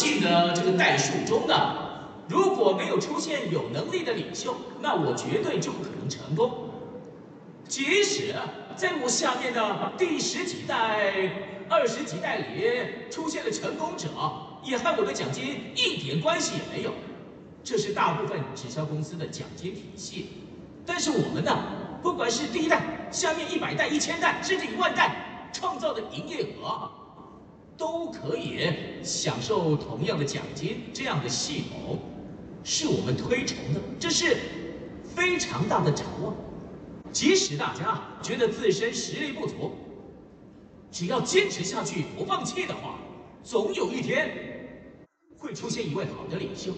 进的这个代数中呢，如果没有出现有能力的领袖，那我绝对就不可能成功。即使在我下面的第十几代、二十几代里出现了成功者，也和我的奖金一点关系也没有。这是大部分直销公司的奖金体系。但是我们呢，不管是第一代、下面一百代、一千代，甚至一万代创造的营业额，都可以享受同样的奖金。这样的系统是我们推崇的，这是非常大的展望。即使大家觉得自身实力不足，只要坚持下去不放弃的话，总有一天会出现一位好的领袖，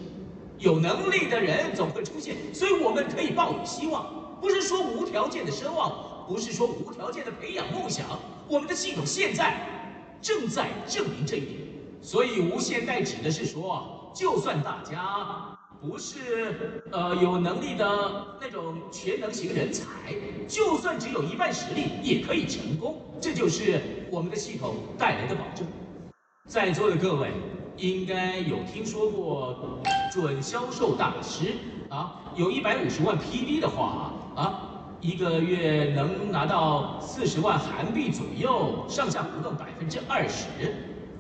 有能力的人总会出现，所以我们可以抱有希望，不是说无条件的奢望，不是说无条件的培养梦想，我们的系统现在正在证明这一点，所以无限代指的是说，就算大家。不是呃有能力的那种全能型人才，就算只有一半实力也可以成功，这就是我们的系统带来的保证。在座的各位应该有听说过准销售大师啊，有一百五十万 PV 的话啊，一个月能拿到四十万韩币左右，上下浮动百分之二十，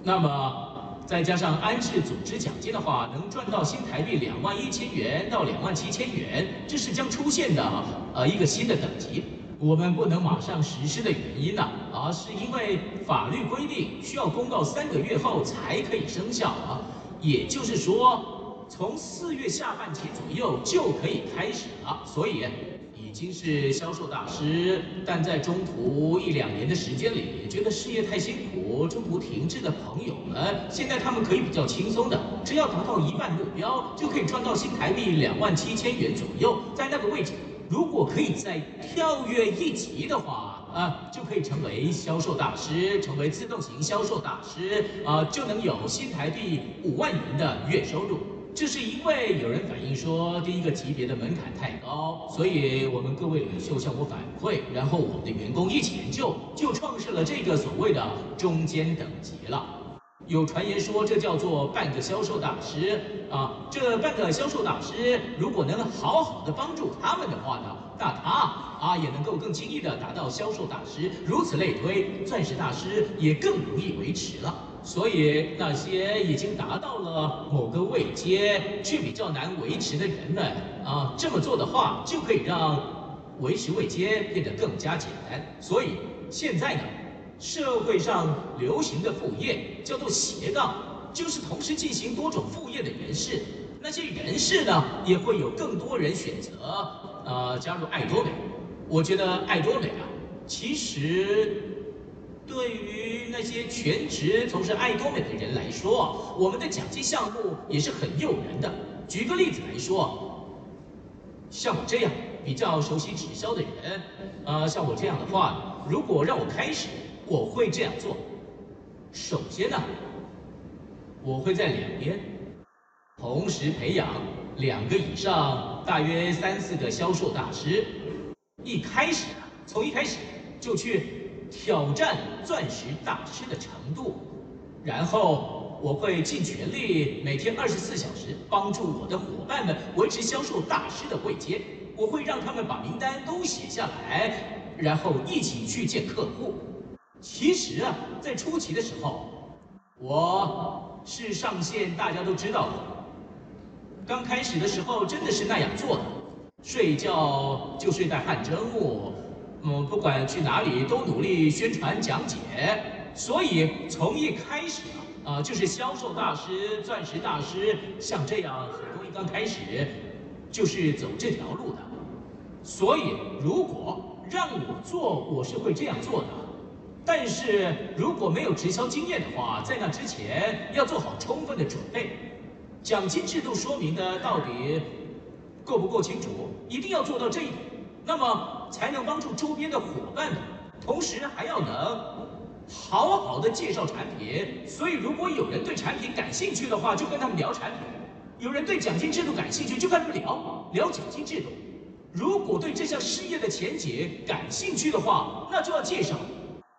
那么。再加上安置组织奖金的话，能赚到新台币两万一千元到两万七千元，这是将出现的呃一个新的等级。我们不能马上实施的原因呢，啊，是因为法律规定需要公告三个月后才可以生效啊，也就是说，从四月下半期左右就可以开始了，所以。已经是销售大师，但在中途一两年的时间里，觉得事业太辛苦，中途停滞的朋友们，现在他们可以比较轻松的，只要达到一半目标，就可以赚到新台币两万七千元左右。在那个位置，如果可以再跳跃一级的话，啊，就可以成为销售大师，成为自动型销售大师，啊，就能有新台币五万元的月收入。这是因为有人反映说，第一个级别的门槛太高，所以我们各位领袖向我反馈，然后我们的员工一起研究，就创设了这个所谓的中间等级了。有传言说，这叫做半个销售大师啊，这半个销售大师如果能好好的帮助他们的话呢，那他啊也能够更轻易的达到销售大师，如此类推，钻石大师也更容易维持了。所以那些已经达到了某个位阶却比较难维持的人们啊，这么做的话就可以让维持位阶变得更加简单。所以现在呢，社会上流行的副业叫做斜杠，就是同时进行多种副业的人士。那些人士呢，也会有更多人选择呃加入爱多美。我觉得爱多美啊，其实。对于那些全职从事爱多美的人来说，我们的奖金项目也是很诱人的。举个例子来说，像我这样比较熟悉直销的人，呃，像我这样的话，如果让我开始，我会这样做。首先呢，我会在两边同时培养两个以上，大约三四个销售大师。一开始啊，从一开始就去。挑战钻石大师的程度，然后我会尽全力，每天二十四小时帮助我的伙伴们维持销售大师的位阶。我会让他们把名单都写下来，然后一起去见客户。其实啊，在初期的时候，我是上线，大家都知道的。刚开始的时候真的是那样做的，睡觉就睡在汗蒸屋。嗯，不管去哪里都努力宣传讲解，所以从一开始啊，就是销售大师、钻石大师，像这样很多一刚开始就是走这条路的。所以如果让我做，我是会这样做的。但是如果没有直销经验的话，在那之前要做好充分的准备。奖金制度说明的到底够不够清楚？一定要做到这一点。那么。才能帮助周边的伙伴，同时还要能好好的介绍产品。所以，如果有人对产品感兴趣的话，就跟他们聊产品；有人对奖金制度感兴趣，就跟他们聊聊奖金制度。如果对这项事业的前景感兴趣的话，那就要介绍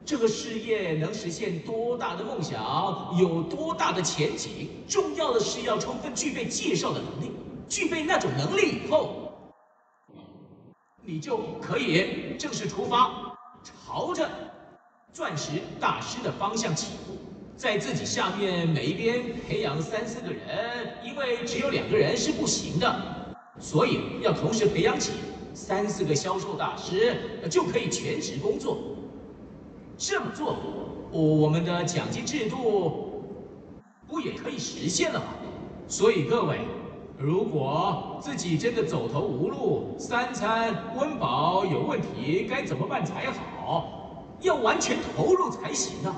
这个事业能实现多大的梦想，有多大的前景，重要的是要充分具备介绍的能力。具备那种能力以后，你就可以正式出发，朝着钻石大师的方向起步。在自己下面每一边培养三四个人，因为只有两个人是不行的，所以要同时培养起三四个销售大师，就可以全职工作。这么做，我我们的奖金制度不也可以实现了吗？所以各位，如果自己真的走投无路，三餐温饱有问题，该怎么办才好？要完全投入才行啊！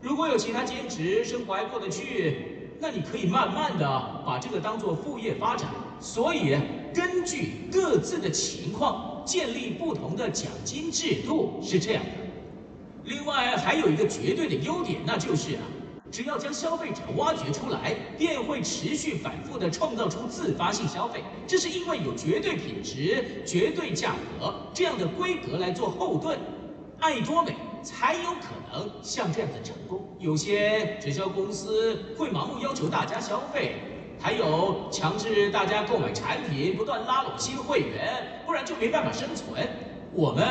如果有其他兼职，生活还过得去，那你可以慢慢的把这个当做副业发展。所以，根据各自的情况，建立不同的奖金制度是这样的。另外，还有一个绝对的优点，那就是啊，只要将消费者挖掘出来，便会持续反复的创造出自发性消费。这是因为有绝对品质、绝对价格这样的规格来做后盾。爱多美。才有可能像这样的成功。有些直销公司会盲目要求大家消费，还有强制大家购买产品，不断拉拢新会员，不然就没办法生存。我们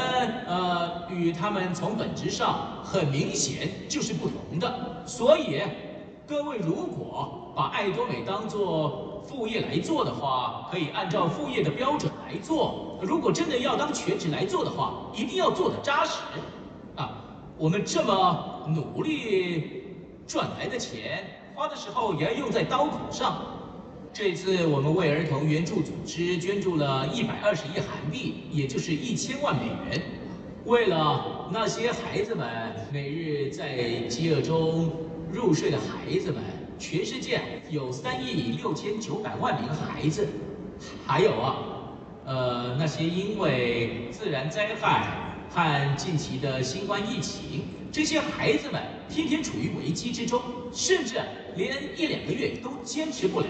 呃与他们从本质上很明显就是不同的。所以各位如果把爱多美当做副业来做的话，可以按照副业的标准来做。如果真的要当全职来做的话，一定要做的扎实。啊我们这么努力赚来的钱，花的时候也要用在刀口上。这次我们为儿童援助组织捐助了一百二十亿韩币，也就是一千万美元。为了那些孩子们，每日在饥饿中入睡的孩子们，全世界有三亿六千九百万名孩子。还有啊，呃，那些因为自然灾害。和近期的新冠疫情，这些孩子们天天处于危机之中，甚至连一两个月都坚持不了，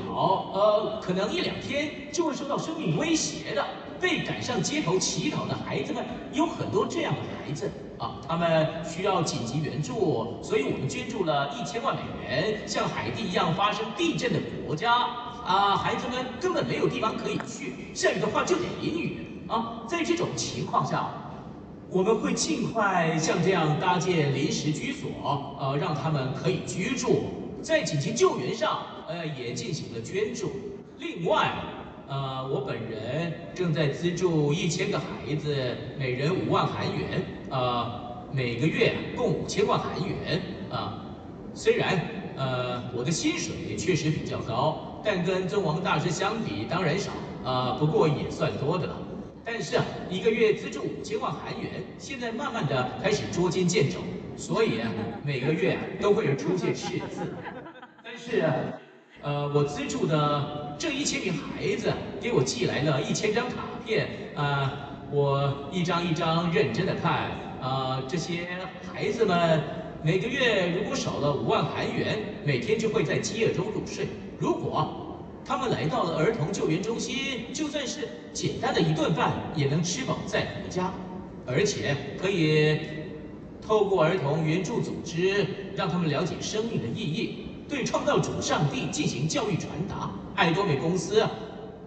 呃，可能一两天就会受到生命威胁的，被赶上街头乞讨的孩子们有很多这样的孩子啊，他们需要紧急援助，所以我们捐助了一千万美元。像海地一样发生地震的国家啊，孩子们根本没有地方可以去，下雨的话就得淋雨啊，在这种情况下。我们会尽快像这样搭建临时居所，呃，让他们可以居住。在紧急救援上，呃，也进行了捐助。另外，呃，我本人正在资助一千个孩子，每人五万韩元，呃，每个月共五千万韩元。啊、虽然，呃，我的薪水确实比较高，但跟尊王大师相比，当然少，呃，不过也算多的了。但是啊，一个月资助五千万韩元，现在慢慢的开始捉襟见肘，所以啊，每个月啊都会有出现赤字。但是，呃，我资助的这一千名孩子给我寄来了一千张卡片，啊、呃，我一张一张认真的看，啊、呃，这些孩子们每个月如果少了五万韩元，每天就会在饥饿中入睡。如果他们来到了儿童救援中心，就算是简单的一顿饭也能吃饱再回家，而且可以透过儿童援助组织让他们了解生命的意义，对创造主上帝进行教育传达。爱多美公司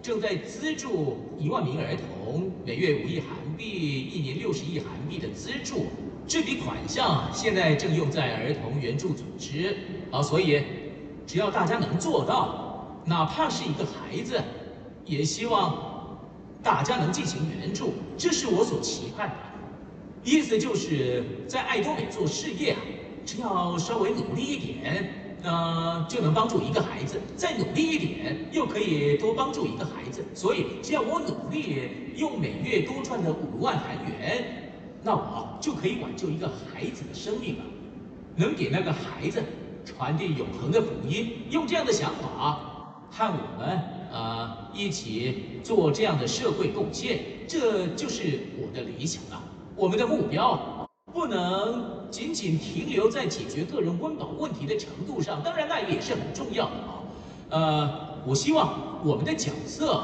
正在资助一万名儿童，每月五亿韩币，一年六十亿韩币的资助。这笔款项现在正用在儿童援助组织啊，所以只要大家能做到。哪怕是一个孩子，也希望大家能进行援助，这是我所期盼的。意思就是在爱多美做事业啊，只要稍微努力一点，呃，就能帮助一个孩子；再努力一点，又可以多帮助一个孩子。所以，只要我努力，用每月多赚的五万韩元，那我就可以挽救一个孩子的生命了，能给那个孩子传递永恒的福音。用这样的想法。和我们呃一起做这样的社会贡献，这就是我的理想啊！我们的目标不能仅仅停留在解决个人温饱问题的程度上，当然那也是很重要的啊。呃，我希望我们的角色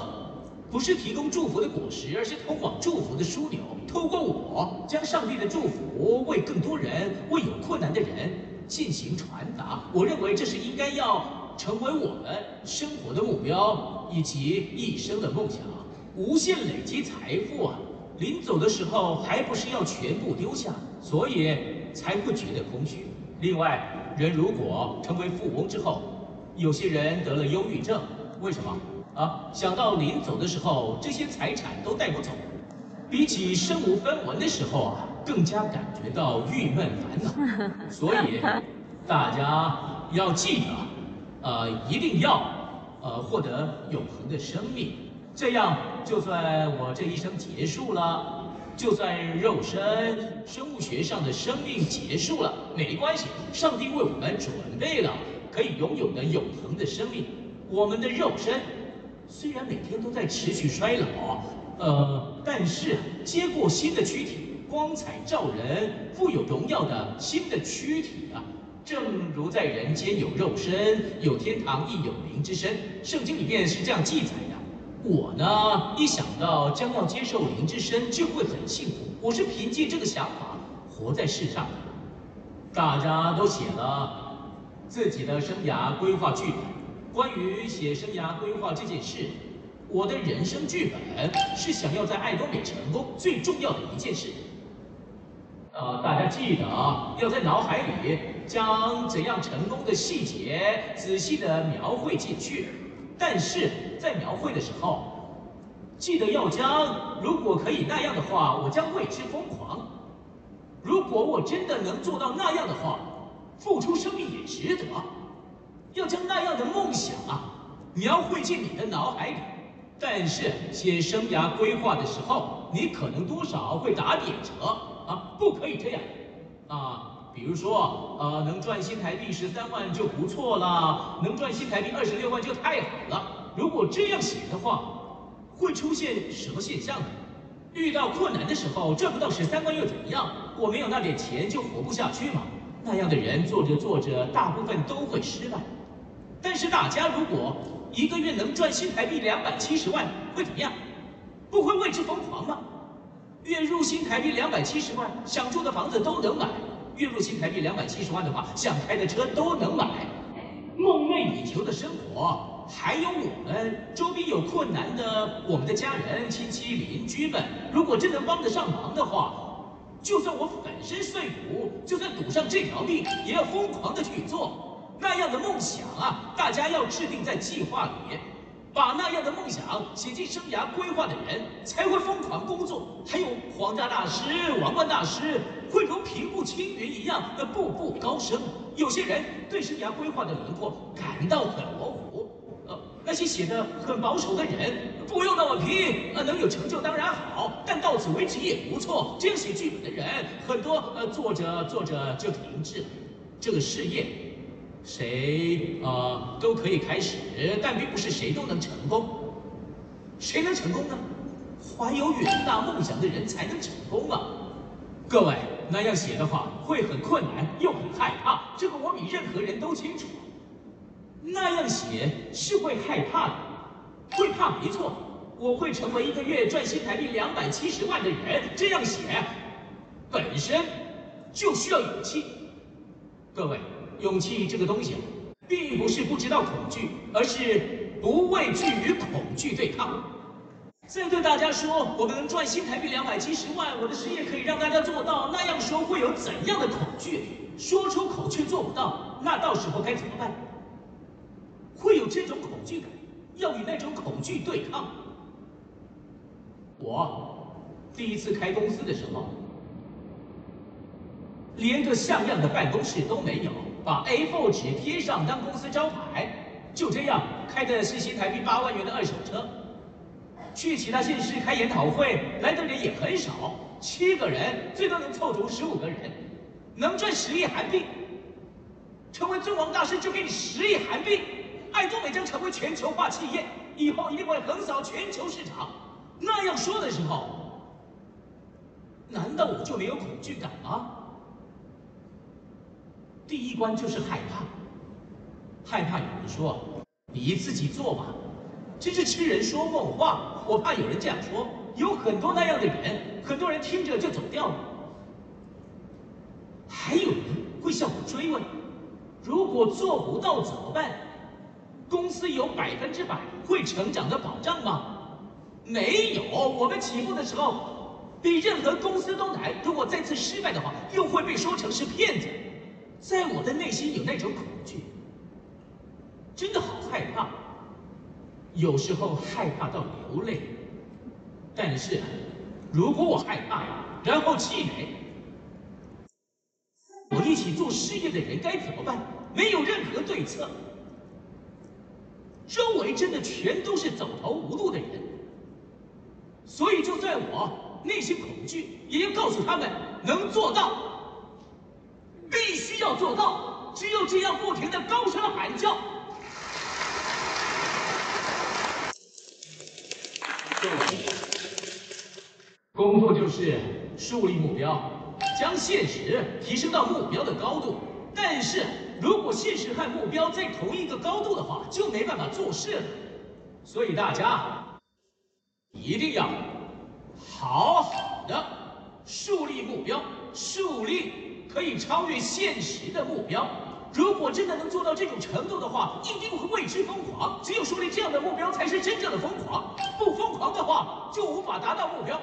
不是提供祝福的果实，而是通往祝福的枢纽。透过我，将上帝的祝福为更多人、为有困难的人进行传达。我认为这是应该要成为我们生活的目标以及一生的梦想。无限累积财富啊，临走的时候还不是要全部丢下，所以才会觉得空虚。另外，人如果成为富翁之后，有些人得了忧郁症，为什么？啊，想到临走的时候，这些财产都带不走，比起身无分文的时候啊，更加感觉到郁闷烦恼。所以，大家要记得，呃，一定要，呃，获得永恒的生命。这样，就算我这一生结束了，就算肉身生物学上的生命结束了，没关系，上帝为我们准备了可以拥有的永恒的生命，我们的肉身。虽然每天都在持续衰老，呃，但是接过新的躯体，光彩照人、富有荣耀的新的躯体啊，正如在人间有肉身，有天堂亦有灵之身。圣经里面是这样记载的。我呢，一想到将要接受灵之身，就会很幸福。我是凭借这个想法活在世上的。大家都写了自己的生涯规划剧本。关于写生涯规划这件事，我的人生剧本是想要在爱多美成功最重要的一件事。呃，大家记得啊要在脑海里将怎样成功的细节仔细的描绘进去。但是在描绘的时候，记得要将如果可以那样的话，我将为之疯狂。如果我真的能做到那样的话，付出生命也值得。要将那样的梦想啊描绘进你的脑海里，但是写生涯规划的时候，你可能多少会打点折啊，不可以这样啊。比如说，呃，能赚新台币十三万就不错了，能赚新台币二十六万就太好了。如果这样写的话，会出现什么现象呢？遇到困难的时候赚不到十三万又怎么样？我没有那点钱就活不下去吗？那样的人做着做着，大部分都会失败。但是大家如果一个月能赚新台币两百七十万，会怎么样？不会为之疯狂吗？月入新台币两百七十万，想住的房子都能买；月入新台币两百七十万的话，想开的车都能买。梦寐以求的生活，还有我们周边有困难的我们的家人、亲戚、邻居们，如果真能帮得上忙的话，就算我粉身碎骨，就算赌上这条命，也要疯狂的去做。那样的梦想啊，大家要制定在计划里，把那样的梦想写进生涯规划的人才会疯狂工作。还有皇家大师、王冠大师，会如平步青云一样的步步高升。有些人对生涯规划的轮廓感到很模糊，呃，那些写的很保守的人，不用那么拼，呃，能有成就当然好，但到此为止也不错。这样写剧本的人很多，呃，做着做着就停滞了，这个事业。谁啊、都可以开始，但并不是谁都能成功。谁能成功呢？怀有远大梦想的人才能成功啊！各位，那样写的话会很困难，又很害怕，这个我比任何人都清楚。那样写是会害怕的，会怕没错。我会成为一个月赚新台币两百七十万的人，这样写本身就需要勇气。各位。勇气这个东西，并不是不知道恐惧，而是不畏惧与恐惧对抗。再对大家说，我们能赚新台币两百七十万，我的事业可以让大家做到，那样说会有怎样的恐惧？说出口却做不到，那到时候该怎么办？会有这种恐惧感，要与那种恐惧对抗。我第一次开公司的时候，连个像样的办公室都没有。把 A4 纸贴上当公司招牌，就这样开的是新台币八万元的二手车。去其他县市开研讨会，来的人也很少，七个人最多能凑足十五个人，能赚十亿韩币。成为尊王大师就给你十亿韩币，爱多美将成为全球化企业，以后一定会横扫全球市场。那样说的时候，难道我就没有恐惧感吗？第一关就是害怕，害怕有人说你自己做吧，真是痴人说梦话。我怕有人这样说，有很多那样的人，很多人听着就走掉了。还有人会向我追问：如果做不到怎么办？公司有百分之百会成长的保障吗？没有。我们起步的时候比任何公司都难。如果再次失败的话，又会被说成是骗子。在我的内心有那种恐惧，真的好害怕。有时候害怕到流泪。但是，如果我害怕，然后气馁，我一起做事业的人该怎么办？没有任何对策。周围真的全都是走投无路的人，所以就算我内心恐惧，也要告诉他们能做到，要做到，只有这样不停的高声喊叫。工作就是树立目标，将现实提升到目标的高度，但是。如果现实和目标在同一个高度的话，就没办法做事了。所以大家一定要好好的树立目标，树立可以超越现实的目标。如果真的能做到这种程度的话，一定会为之疯狂。只有树立这样的目标，才是真正的疯狂。不疯狂的话，就无法达到目标。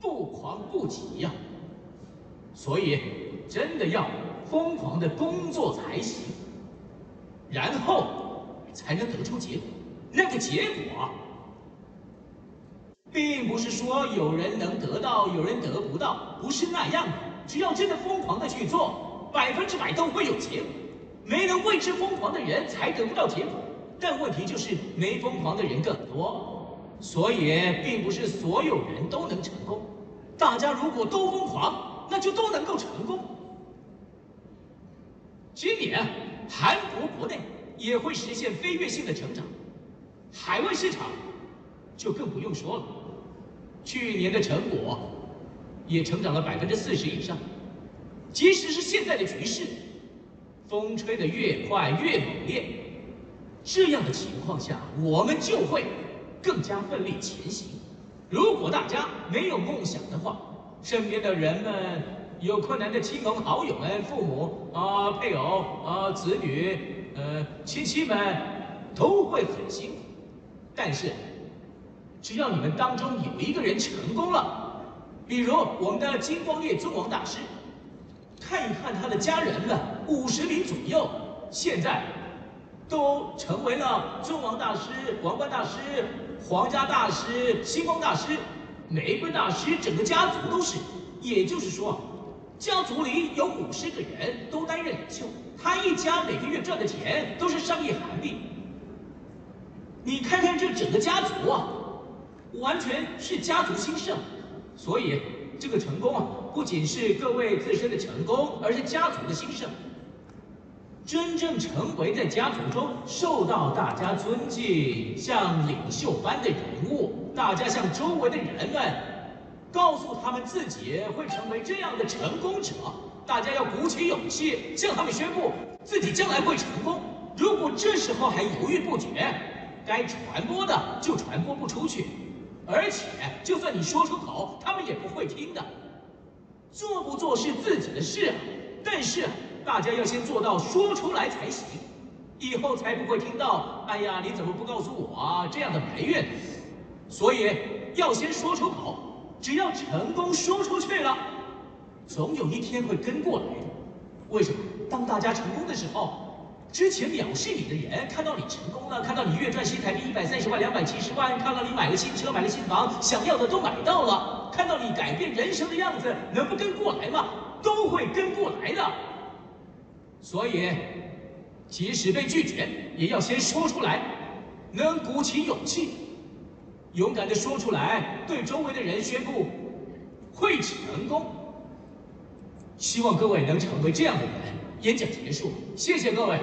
不狂不及呀。所以真的要。疯狂的工作才行，然后才能得出结果。那个结果，并不是说有人能得到，有人得不到，不是那样的。只要真的疯狂的去做，百分之百都会有结果。没能为之疯狂的人才得不到结果，但问题就是没疯狂的人更多，所以并不是所有人都能成功。大家如果都疯狂，那就都能够成功。今年韩国国内也会实现飞跃性的成长，海外市场就更不用说了。去年的成果也成长了百分之四十以上。即使是现在的局势，风吹得越快越猛烈，这样的情况下，我们就会更加奋力前行。如果大家没有梦想的话，身边的人们。有困难的亲朋好友们、父母啊、配偶啊、子女、呃、亲戚们都会很辛苦。但是，只要你们当中有一个人成功了，比如我们的金光业尊王大师，看一看他的家人们，五十名左右，现在都成为了尊王大师、王冠大师、皇家大师、星光大师、玫瑰大师，整个家族都是。也就是说。家族里有五十个人都担任领袖，他一家每个月赚的钱都是上亿韩币。你看看这整个家族啊，完全是家族兴盛。所以这个成功啊，不仅是各位自身的成功，而是家族的兴盛。真正成为在家族中受到大家尊敬、像领袖般的人物，大家向周围的人们。告诉他们自己会成为这样的成功者，大家要鼓起勇气向他们宣布自己将来会成功。如果这时候还犹豫不决，该传播的就传播不出去，而且就算你说出口，他们也不会听的。做不做是自己的事，但是大家要先做到说出来才行，以后才不会听到“哎呀，你怎么不告诉我啊”这样的埋怨。所以要先说出口。只要成功说出去了，总有一天会跟过来的。为什么？当大家成功的时候，之前藐视你的人看到你成功了，看到你月赚新台币一百三十万、两百七十万，看到你买了新车、买了新房，想要的都买到了，看到你改变人生的样子，能不跟过来吗？都会跟过来的。所以，即使被拒绝，也要先说出来，能鼓起勇气。勇敢的说出来，对周围的人宣布会成功。希望各位能成为这样的人。演讲结束，谢谢各位。